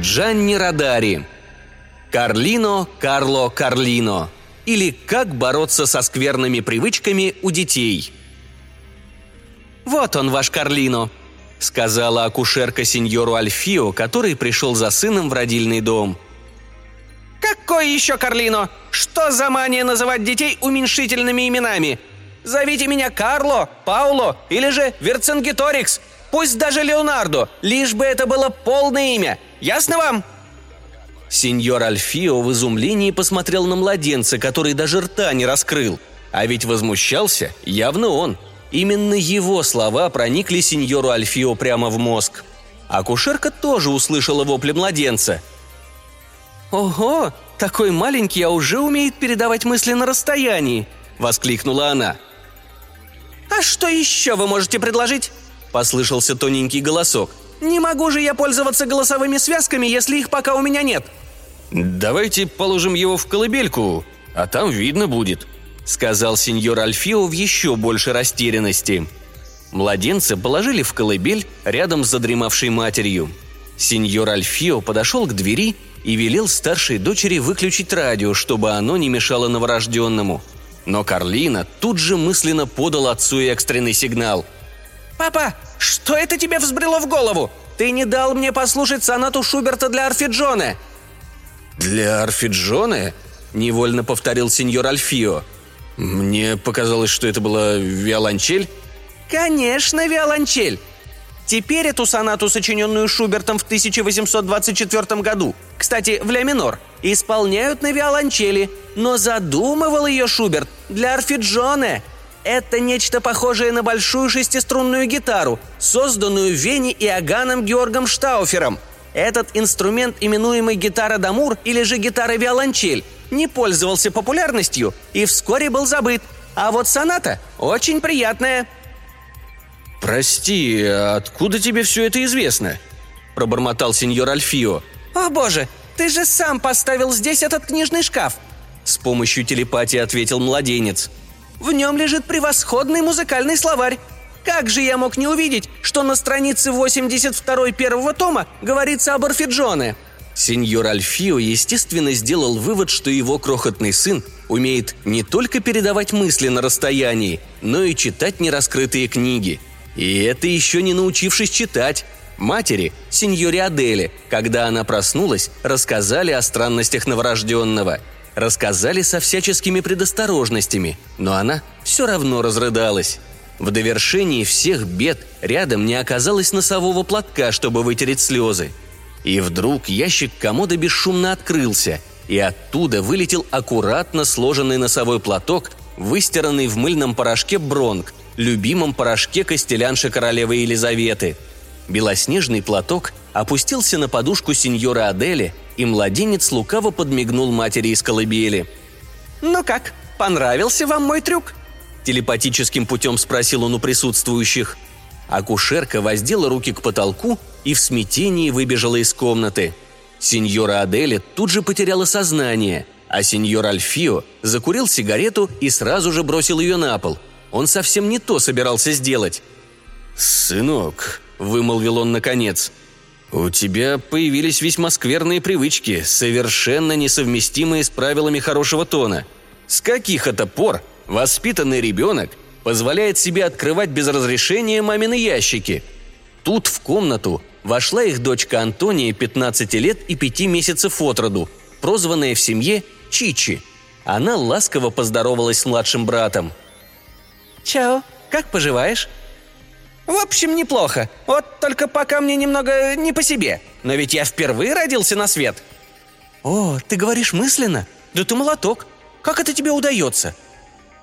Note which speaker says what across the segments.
Speaker 1: Джанни Радари. Карлино, Карло, Карлино. Или «Как бороться со скверными привычками у детей». «Вот он, ваш Карлино», — сказала акушерка сеньору Альфио, который пришел за сыном в родильный дом.
Speaker 2: «Какой еще Карлино? Что за мания называть детей уменьшительными именами? Зовите меня Карло, Пауло или же Верцингеторикс. Пусть даже Леонардо, лишь бы это было полное имя. Ясно вам?»
Speaker 1: Сеньор Альфио в изумлении посмотрел на младенца, который даже рта не раскрыл. А ведь возмущался явно он. Именно его слова проникли сеньору Альфио прямо в мозг. Акушерка тоже услышала вопли младенца. «Ого, такой маленький, а уже умеет передавать мысли на расстоянии!» – воскликнула она.
Speaker 2: «А что еще вы можете предложить?» – послышался тоненький голосок. «Не могу же я пользоваться голосовыми связками, если их пока у меня нет».
Speaker 1: «Давайте положим его в колыбельку, а там видно будет», – сказал сеньор Альфио в еще большей растерянности. Младенца положили в колыбель рядом с задремавшей матерью. Сеньор Альфио подошел к двери и велел старшей дочери выключить радио, чтобы оно не мешало новорожденному. Но Карлина тут же мысленно подал отцу экстренный сигнал –
Speaker 2: «Папа, что это тебе взбрело в голову? Ты не дал мне послушать сонату Шуберта для Арфиджоне!»
Speaker 1: «Для Арфиджоне?» – невольно повторил сеньор Альфио. «Мне показалось, что это была виолончель».
Speaker 2: «Конечно, виолончель! Теперь эту сонату, сочиненную Шубертом в 1824 году, кстати, в ля минор, исполняют на виолончели, но задумывал ее Шуберт для Арфиджоне – это нечто похожее на большую шестиструнную гитару, созданную Вене Иоганном Георгом Штауфером. Этот инструмент, именуемый гитара дамур или же гитара-виолончель, не пользовался популярностью и вскоре был забыт. А вот соната очень приятная.
Speaker 1: «Прости, откуда тебе все это известно?» – пробормотал сеньор Альфио.
Speaker 2: «О боже, ты же сам поставил здесь этот книжный шкаф!»
Speaker 1: С помощью телепатии ответил младенец.
Speaker 2: В нем лежит превосходный музыкальный словарь. Как же я мог не увидеть, что на странице 82 первого тома говорится об Орфиджоне?»
Speaker 1: Сеньор Альфио, естественно, сделал вывод, что его крохотный сын умеет не только передавать мысли на расстоянии, но и читать нераскрытые книги. И это еще не научившись читать. Матери, сеньоре Аделе, когда она проснулась, рассказали о странностях новорожденного – рассказали со всяческими предосторожностями, но она все равно разрыдалась. В довершении всех бед рядом не оказалось носового платка, чтобы вытереть слезы. И вдруг ящик комода бесшумно открылся, и оттуда вылетел аккуратно сложенный носовой платок, выстиранный в мыльном порошке бронк, любимом порошке костелянши королевы Елизаветы. Белоснежный платок опустился на подушку сеньора Адели, и младенец лукаво подмигнул матери из колыбели.
Speaker 2: «Ну как, понравился вам мой трюк?»
Speaker 1: Телепатическим путем спросил он у присутствующих. Акушерка воздела руки к потолку и в смятении выбежала из комнаты. Сеньора Адели тут же потеряла сознание, а сеньор Альфио закурил сигарету и сразу же бросил ее на пол. Он совсем не то собирался сделать. «Сынок», — вымолвил он наконец, «У тебя появились весьма скверные привычки, совершенно несовместимые с правилами хорошего тона. С каких это пор воспитанный ребенок позволяет себе открывать без разрешения мамины ящики?» Тут в комнату вошла их дочка Антония, 15 лет и 5 месяцев от роду, прозванная в семье Чичи. Она ласково поздоровалась с младшим братом.
Speaker 2: «Чао, как поживаешь?» В общем, неплохо. Вот только пока мне немного не по себе. Но ведь я впервые родился на свет. О, ты говоришь мысленно? Да ты молоток. Как это тебе удается?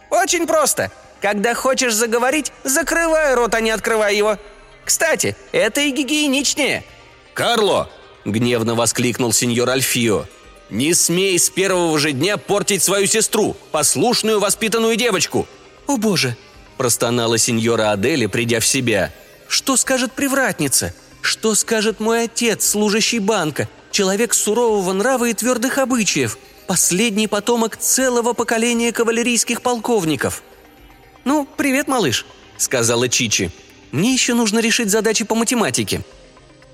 Speaker 2: Очень просто. Когда хочешь заговорить, закрывай рот, а не открывай его. Кстати, это и гигиеничнее.
Speaker 1: «Карло!» – гневно воскликнул сеньор Альфио. «Не смей с первого же дня портить свою сестру, послушную воспитанную девочку!»
Speaker 2: «О боже, простонала сеньора Адели, придя в себя. «Что скажет привратница? Что скажет мой отец, служащий банка, человек сурового нрава и твердых обычаев, последний потомок целого поколения кавалерийских полковников?» «Ну, привет, малыш», — сказала Чичи. «Мне еще нужно решить задачи по математике».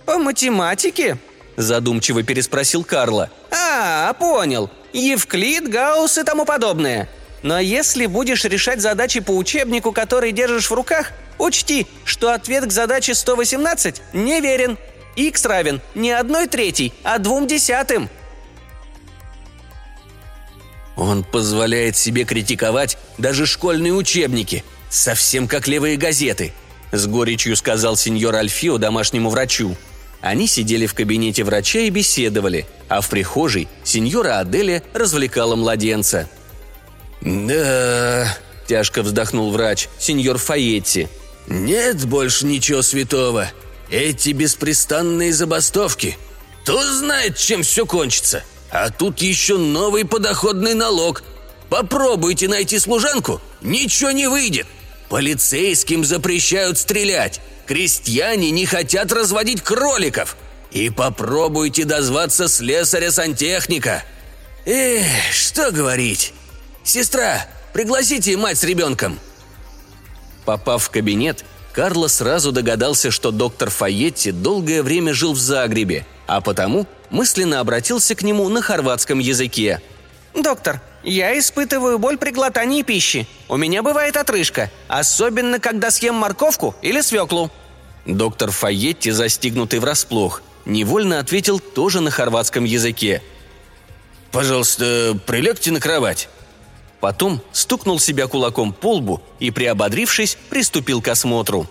Speaker 2: «По математике?»
Speaker 1: – задумчиво переспросил Карла.
Speaker 2: «А, понял. Евклид, Гаусс и тому подобное. Но если будешь решать задачи по учебнику, который держишь в руках, учти, что ответ к задаче 118 неверен. Х равен не одной третьей, а двум десятым».
Speaker 1: Он позволяет себе критиковать даже школьные учебники, совсем как левые газеты, с горечью сказал сеньор Альфио домашнему врачу. Они сидели в кабинете врача и беседовали, а в прихожей сеньора Аделя развлекала младенца. «Да...» – тяжко вздохнул врач, сеньор Фаетти. «Нет больше ничего святого. Эти беспрестанные забастовки. Кто знает, чем все кончится. А тут еще новый подоходный налог. Попробуйте найти служанку, ничего не выйдет. Полицейским запрещают стрелять. Крестьяне не хотят разводить кроликов. И попробуйте дозваться слесаря-сантехника. Эх, что говорить. Сестра, пригласите мать с ребенком. Попав в кабинет, Карло сразу догадался, что доктор Фаетти долгое время жил в Загребе, а потому мысленно обратился к нему на хорватском языке.
Speaker 2: «Доктор, я испытываю боль при глотании пищи. У меня бывает отрыжка, особенно когда съем морковку или свеклу».
Speaker 1: Доктор Файетти, застигнутый врасплох, невольно ответил тоже на хорватском языке. «Пожалуйста, прилегте на кровать». Потом стукнул себя кулаком по лбу и, приободрившись, приступил к осмотру.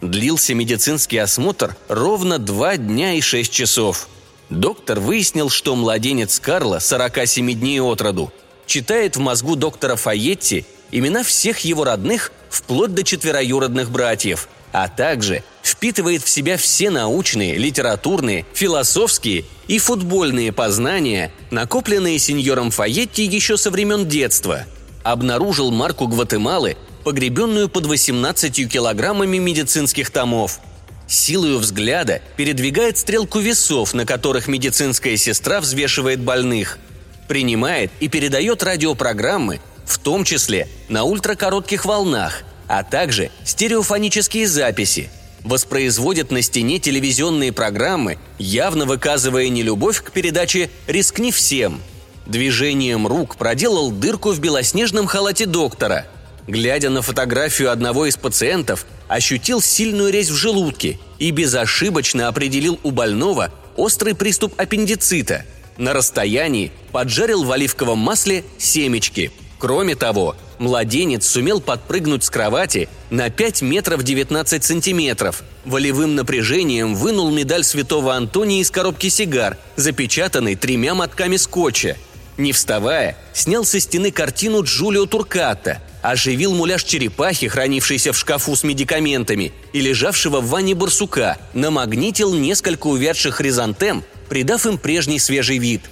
Speaker 1: Длился медицинский осмотр ровно два дня и шесть часов. Доктор выяснил, что младенец Карла, 47 дней от роду, читает в мозгу доктора Фаетти имена всех его родных вплоть до четвероюродных братьев, а также впитывает в себя все научные, литературные, философские и футбольные познания, накопленные сеньором Фаетти еще со времен детства. Обнаружил марку Гватемалы, погребенную под 18 килограммами медицинских томов. Силою взгляда передвигает стрелку весов, на которых медицинская сестра взвешивает больных – принимает и передает радиопрограммы, в том числе на ультракоротких волнах, а также стереофонические записи, воспроизводит на стене телевизионные программы, явно выказывая нелюбовь к передаче «Рискни всем». Движением рук проделал дырку в белоснежном халате доктора. Глядя на фотографию одного из пациентов, ощутил сильную резь в желудке и безошибочно определил у больного острый приступ аппендицита – на расстоянии поджарил в оливковом масле семечки. Кроме того, младенец сумел подпрыгнуть с кровати на 5 метров 19 сантиметров. Волевым напряжением вынул медаль святого Антония из коробки сигар, запечатанной тремя мотками скотча. Не вставая, снял со стены картину Джулио Турката, оживил муляж черепахи, хранившийся в шкафу с медикаментами, и лежавшего в ванне барсука, намагнитил несколько увядших хризантем придав им прежний свежий вид.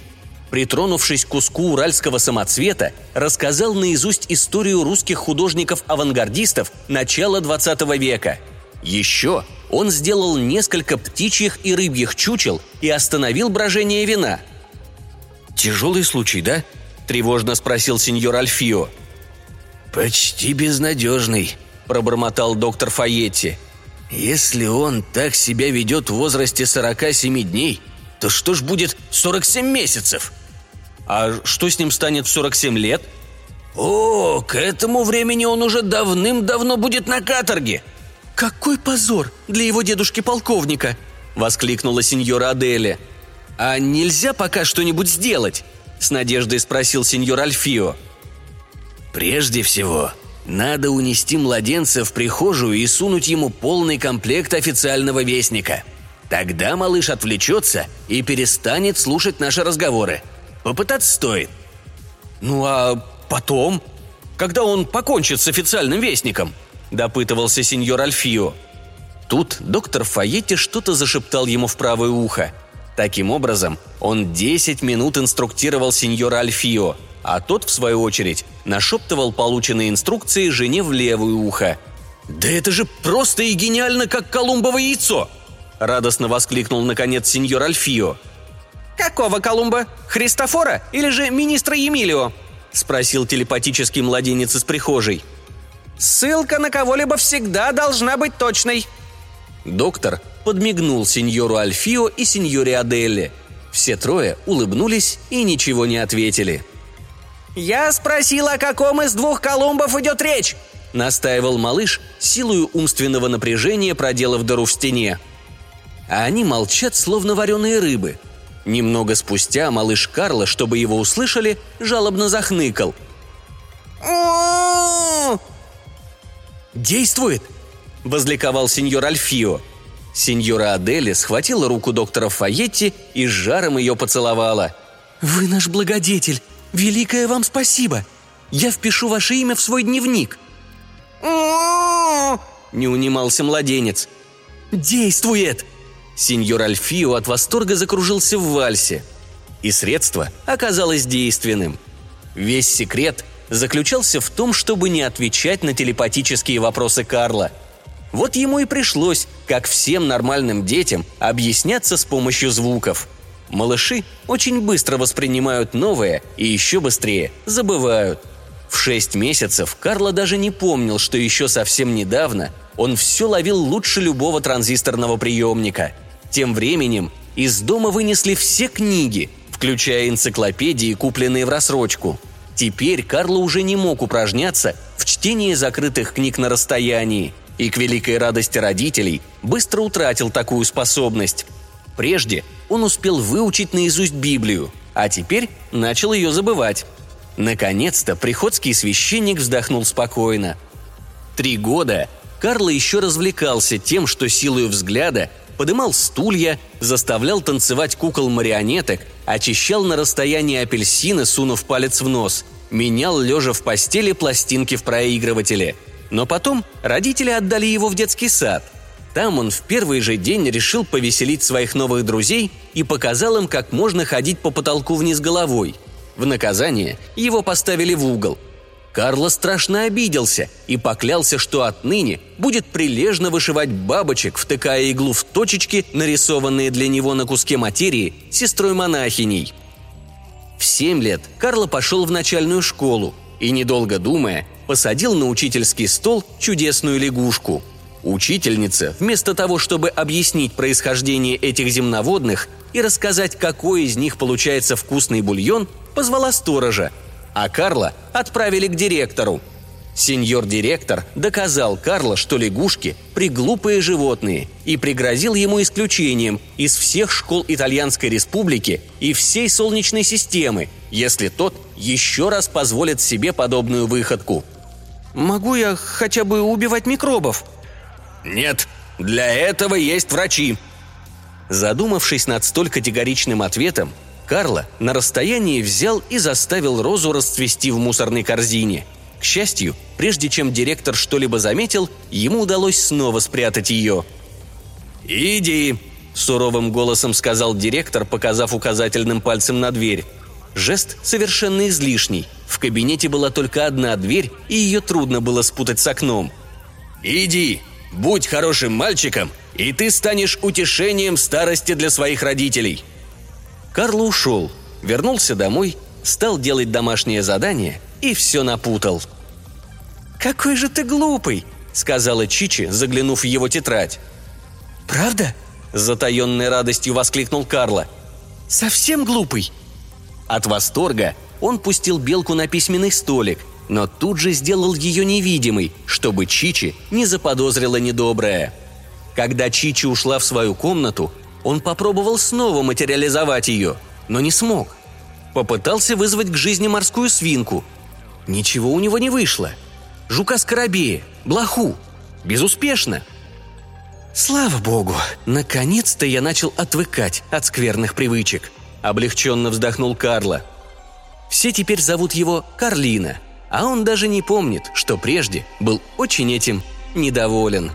Speaker 1: Притронувшись к куску уральского самоцвета, рассказал наизусть историю русских художников-авангардистов начала XX века. Еще он сделал несколько птичьих и рыбьих чучел и остановил брожение вина. «Тяжелый случай, да?» – тревожно спросил сеньор Альфио. «Почти безнадежный», – пробормотал доктор Фаетти. «Если он так себя ведет в возрасте 47 дней, то что ж будет 47 месяцев? А что с ним станет в 47 лет? О, к этому времени он уже давным-давно будет на каторге. Какой позор для его дедушки-полковника! Воскликнула сеньора Аделя. А нельзя пока что-нибудь сделать? С надеждой спросил сеньор Альфио. Прежде всего, надо унести младенца в прихожую и сунуть ему полный комплект официального вестника – Тогда малыш отвлечется и перестанет слушать наши разговоры. Попытаться стоит. Ну а потом? Когда он покончит с официальным вестником? Допытывался сеньор Альфио. Тут доктор Фаетти что-то зашептал ему в правое ухо. Таким образом, он 10 минут инструктировал сеньора Альфио, а тот, в свою очередь, нашептывал полученные инструкции жене в левое ухо. «Да это же просто и гениально, как колумбово яйцо!» – радостно воскликнул наконец сеньор Альфио.
Speaker 2: «Какого Колумба? Христофора или же министра Емилио?» – спросил телепатический младенец из прихожей. «Ссылка на кого-либо всегда должна быть точной».
Speaker 1: Доктор подмигнул сеньору Альфио и сеньоре Аделле. Все трое улыбнулись и ничего не ответили.
Speaker 2: «Я спросил, о каком из двух Колумбов идет речь?»
Speaker 1: – настаивал малыш, силою умственного напряжения проделав дыру в стене. А они молчат, словно вареные рыбы. Немного спустя малыш Карла, чтобы его услышали, жалобно захныкал. «Действует!» – возликовал сеньор Альфио. Сеньора Адели схватила руку доктора Фаетти и с жаром ее поцеловала. «Вы наш благодетель! Великое вам спасибо! Я впишу ваше имя в свой дневник!» Не унимался младенец. «Действует!» Сеньор Альфио от восторга закружился в вальсе. И средство оказалось действенным. Весь секрет заключался в том, чтобы не отвечать на телепатические вопросы Карла. Вот ему и пришлось, как всем нормальным детям, объясняться с помощью звуков. Малыши очень быстро воспринимают новое и еще быстрее забывают – в шесть месяцев Карло даже не помнил, что еще совсем недавно он все ловил лучше любого транзисторного приемника. Тем временем из дома вынесли все книги, включая энциклопедии, купленные в рассрочку. Теперь Карло уже не мог упражняться в чтении закрытых книг на расстоянии, и к великой радости родителей быстро утратил такую способность. Прежде он успел выучить наизусть Библию, а теперь начал ее забывать. Наконец-то приходский священник вздохнул спокойно. Три года Карло еще развлекался тем, что силою взгляда подымал стулья, заставлял танцевать кукол-марионеток, очищал на расстоянии апельсины, сунув палец в нос, менял лежа в постели пластинки в проигрывателе. Но потом родители отдали его в детский сад. Там он в первый же день решил повеселить своих новых друзей и показал им, как можно ходить по потолку вниз головой – в наказание его поставили в угол. Карло страшно обиделся и поклялся, что отныне будет прилежно вышивать бабочек, втыкая иглу в точечки, нарисованные для него на куске материи сестрой-монахиней. В семь лет Карло пошел в начальную школу и, недолго думая, посадил на учительский стол чудесную лягушку. Учительница, вместо того, чтобы объяснить происхождение этих земноводных и рассказать, какой из них получается вкусный бульон, позвала сторожа, а Карла отправили к директору. Сеньор-директор доказал Карло, что лягушки – приглупые животные, и пригрозил ему исключением из всех школ Итальянской республики и всей Солнечной системы, если тот еще раз позволит себе подобную выходку.
Speaker 2: «Могу я хотя бы убивать микробов?»
Speaker 1: «Нет, для этого есть врачи», Задумавшись над столь категоричным ответом, Карло на расстоянии взял и заставил розу расцвести в мусорной корзине. К счастью, прежде чем директор что-либо заметил, ему удалось снова спрятать ее. «Иди!» – суровым голосом сказал директор, показав указательным пальцем на дверь. Жест совершенно излишний. В кабинете была только одна дверь, и ее трудно было спутать с окном. «Иди! Будь хорошим мальчиком, и ты станешь утешением старости для своих родителей!» Карло ушел, вернулся домой, стал делать домашнее задание и все напутал.
Speaker 2: «Какой же ты глупый!» — сказала Чичи, заглянув в его тетрадь.
Speaker 1: «Правда?» — с затаенной радостью воскликнул Карло.
Speaker 2: «Совсем глупый!»
Speaker 1: От восторга он пустил белку на письменный столик, но тут же сделал ее невидимой, чтобы Чичи не заподозрила недоброе. Когда Чичи ушла в свою комнату, он попробовал снова материализовать ее, но не смог. Попытался вызвать к жизни морскую свинку. Ничего у него не вышло. Жука-скоробея, блоху. Безуспешно. Слава богу, наконец-то я начал отвыкать от скверных привычек. Облегченно вздохнул Карло. Все теперь зовут его Карлина, а он даже не помнит, что прежде был очень этим недоволен.